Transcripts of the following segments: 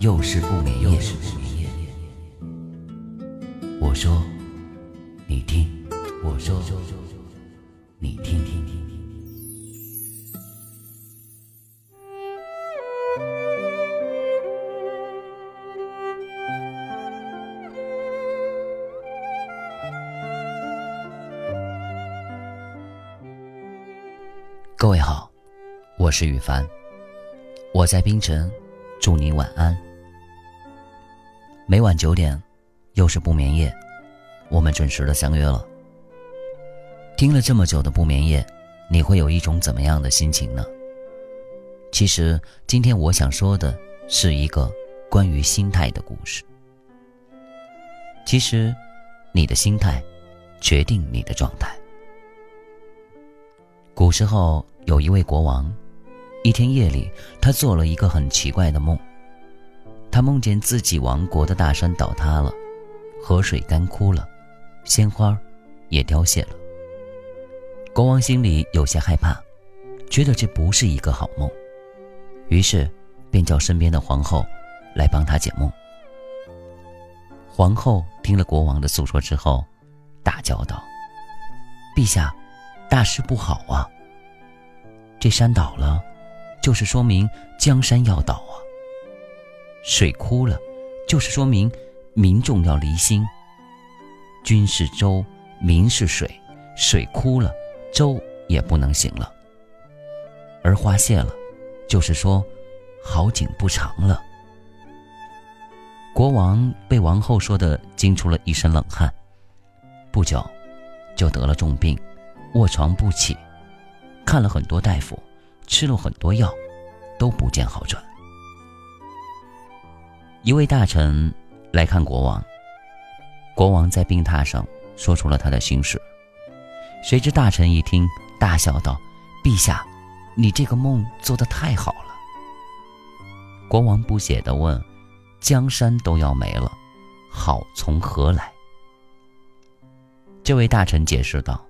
又是不眠夜。我说，你听；我说，你听。听听听各位好，我是雨凡，我在冰城，祝你晚安。每晚九点，又是不眠夜，我们准时的相约了。听了这么久的不眠夜，你会有一种怎么样的心情呢？其实今天我想说的是一个关于心态的故事。其实，你的心态决定你的状态。古时候有一位国王，一天夜里，他做了一个很奇怪的梦。他梦见自己王国的大山倒塌了，河水干枯了，鲜花也凋谢了。国王心里有些害怕，觉得这不是一个好梦，于是便叫身边的皇后来帮他解梦。皇后听了国王的诉说之后，大叫道：“陛下！”大事不好啊！这山倒了，就是说明江山要倒啊。水枯了，就是说明民众要离心。君是舟，民是水，水枯了，舟也不能行了。而花谢了，就是说好景不长了。国王被王后说的惊出了一身冷汗，不久就得了重病。卧床不起，看了很多大夫，吃了很多药，都不见好转。一位大臣来看国王，国王在病榻上说出了他的心事。谁知大臣一听，大笑道：“陛下，你这个梦做得太好了。”国王不解地问：“江山都要没了，好从何来？”这位大臣解释道。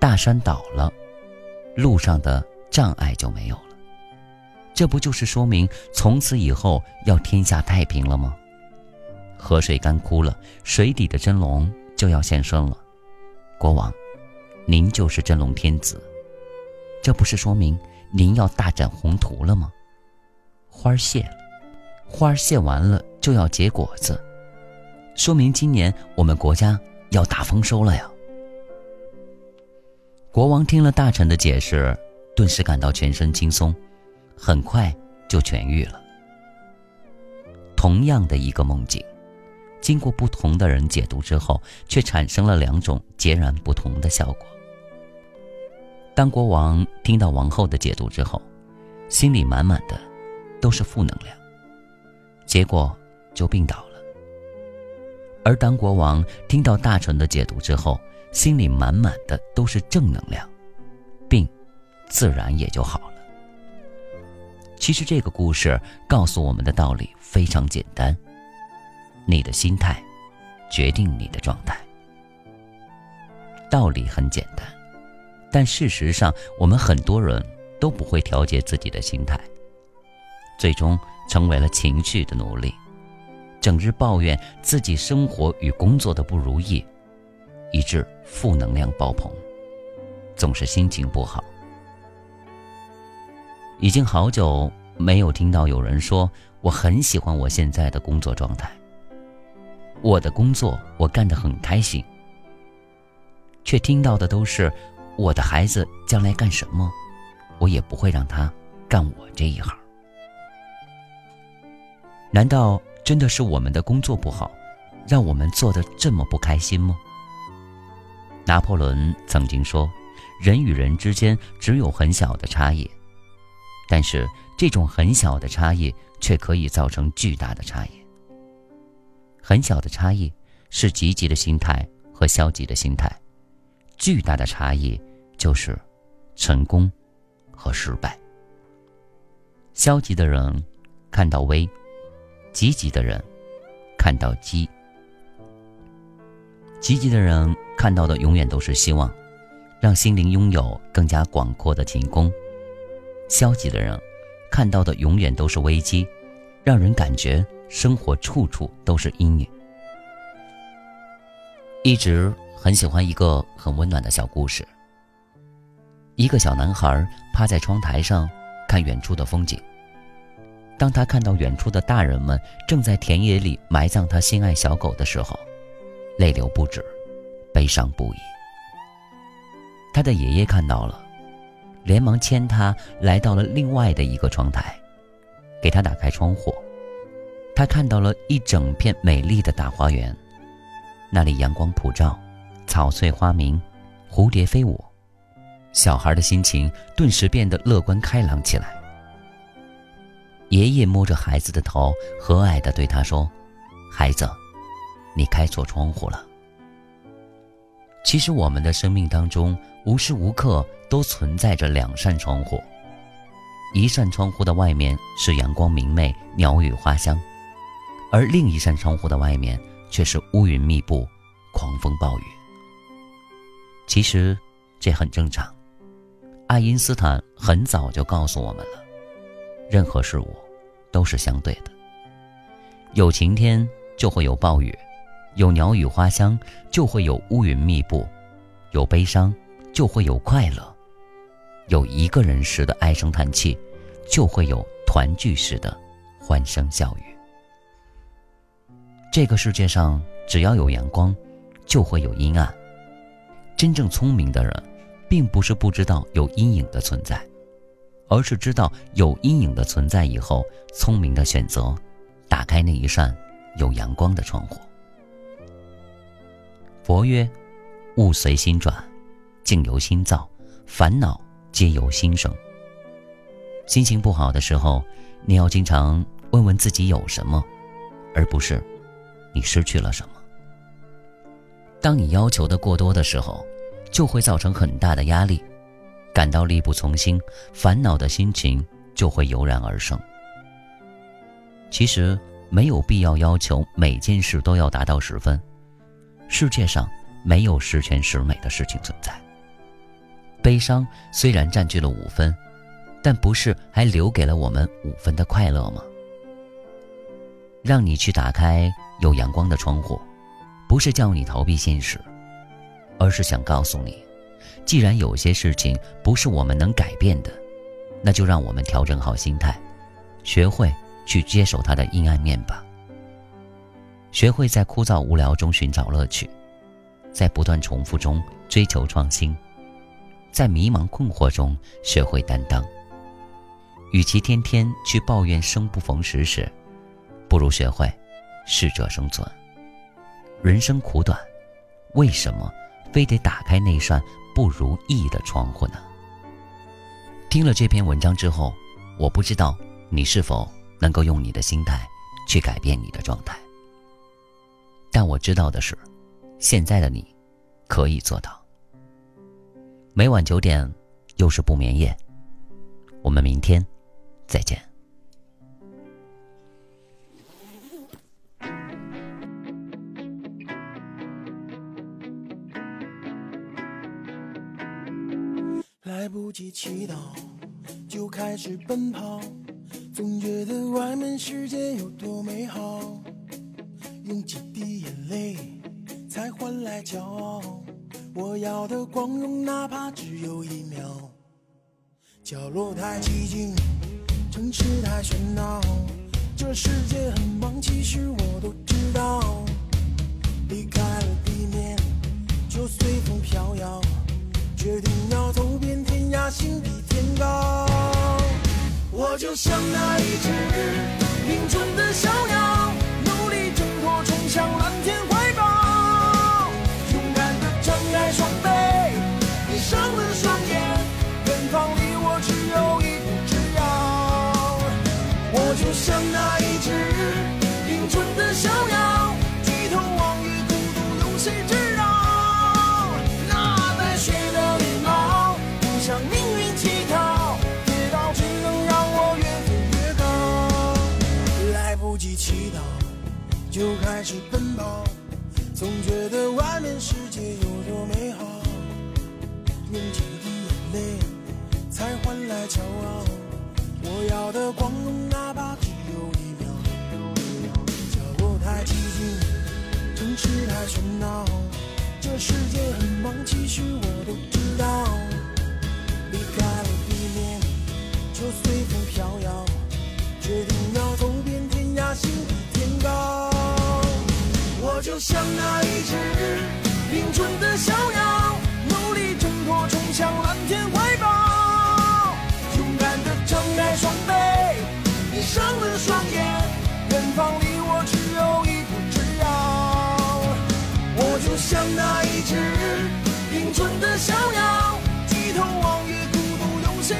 大山倒了，路上的障碍就没有了。这不就是说明从此以后要天下太平了吗？河水干枯了，水底的真龙就要现身了。国王，您就是真龙天子，这不是说明您要大展宏图了吗？花谢了，花谢完了就要结果子，说明今年我们国家要大丰收了呀。国王听了大臣的解释，顿时感到全身轻松，很快就痊愈了。同样的一个梦境，经过不同的人解读之后，却产生了两种截然不同的效果。当国王听到王后的解读之后，心里满满的都是负能量，结果就病倒了；而当国王听到大臣的解读之后，心里满满的都是正能量，病自然也就好了。其实这个故事告诉我们的道理非常简单：你的心态决定你的状态。道理很简单，但事实上我们很多人都不会调节自己的心态，最终成为了情绪的奴隶，整日抱怨自己生活与工作的不如意。以致负能量爆棚，总是心情不好。已经好久没有听到有人说我很喜欢我现在的工作状态。我的工作我干得很开心，却听到的都是我的孩子将来干什么，我也不会让他干我这一行。难道真的是我们的工作不好，让我们做的这么不开心吗？拿破仑曾经说：“人与人之间只有很小的差异，但是这种很小的差异却可以造成巨大的差异。很小的差异是积极的心态和消极的心态，巨大的差异就是成功和失败。消极的人看到危，积极的人看到机。积极的人看到的永远都是希望，让心灵拥有更加广阔的天空；消极的人看到的永远都是危机，让人感觉生活处处都是阴影。一直很喜欢一个很温暖的小故事：一个小男孩趴在窗台上看远处的风景。当他看到远处的大人们正在田野里埋葬他心爱小狗的时候，泪流不止，悲伤不已。他的爷爷看到了，连忙牵他来到了另外的一个窗台，给他打开窗户。他看到了一整片美丽的大花园，那里阳光普照，草翠花明，蝴蝶飞舞。小孩的心情顿时变得乐观开朗起来。爷爷摸着孩子的头，和蔼地对他说：“孩子。”你开错窗户了。其实，我们的生命当中无时无刻都存在着两扇窗户，一扇窗户的外面是阳光明媚、鸟语花香，而另一扇窗户的外面却是乌云密布、狂风暴雨。其实，这很正常。爱因斯坦很早就告诉我们了，任何事物都是相对的，有晴天就会有暴雨。有鸟语花香，就会有乌云密布；有悲伤，就会有快乐；有一个人时的唉声叹气，就会有团聚时的欢声笑语。这个世界上，只要有阳光，就会有阴暗。真正聪明的人，并不是不知道有阴影的存在，而是知道有阴影的存在以后，聪明的选择，打开那一扇有阳光的窗户。佛曰：“物随心转，境由心造，烦恼皆由心生。”心情不好的时候，你要经常问问自己有什么，而不是你失去了什么。当你要求的过多的时候，就会造成很大的压力，感到力不从心，烦恼的心情就会油然而生。其实没有必要要求每件事都要达到十分。世界上没有十全十美的事情存在。悲伤虽然占据了五分，但不是还留给了我们五分的快乐吗？让你去打开有阳光的窗户，不是叫你逃避现实，而是想告诉你，既然有些事情不是我们能改变的，那就让我们调整好心态，学会去接受它的阴暗面吧。学会在枯燥无聊中寻找乐趣，在不断重复中追求创新，在迷茫困惑中学会担当。与其天天去抱怨生不逢时时，不如学会适者生存。人生苦短，为什么非得打开那扇不如意的窗户呢？听了这篇文章之后，我不知道你是否能够用你的心态去改变你的状态。但我知道的是，现在的你可以做到。每晚九点，又是不眠夜。我们明天再见。来不及祈祷，就开始奔跑，总觉得外面世界有多美好。用几滴眼泪才换来骄傲，我要的光荣哪怕只有一秒。角落太寂静，城市太喧闹，这世界很忙，其实我都知道。离开了地面，就随风飘摇，决定要走遍天涯，心比天高。我就像那一只林中的小鸟。努力挣脱，冲向蓝天光荣，哪怕只有一秒。角落太寂静，城市太喧闹，这世界很忙，其实我都知道。离开了地面，就随风飘摇，决定要走遍天涯，心比天高。我就像那一只林中的小鸟，那一只林中的逍遥，低头望月，孤独有谁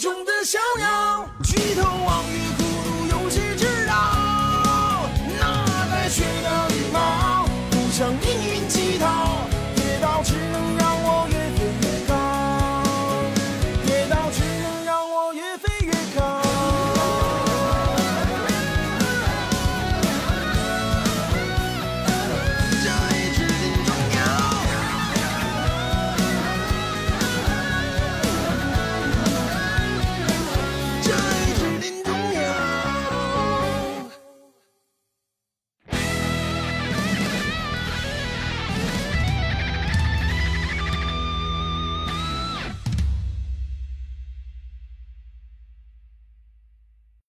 中的小鸟，举头望月，孤独有谁知道？那带血的羽毛，不向命运乞讨，跌倒只能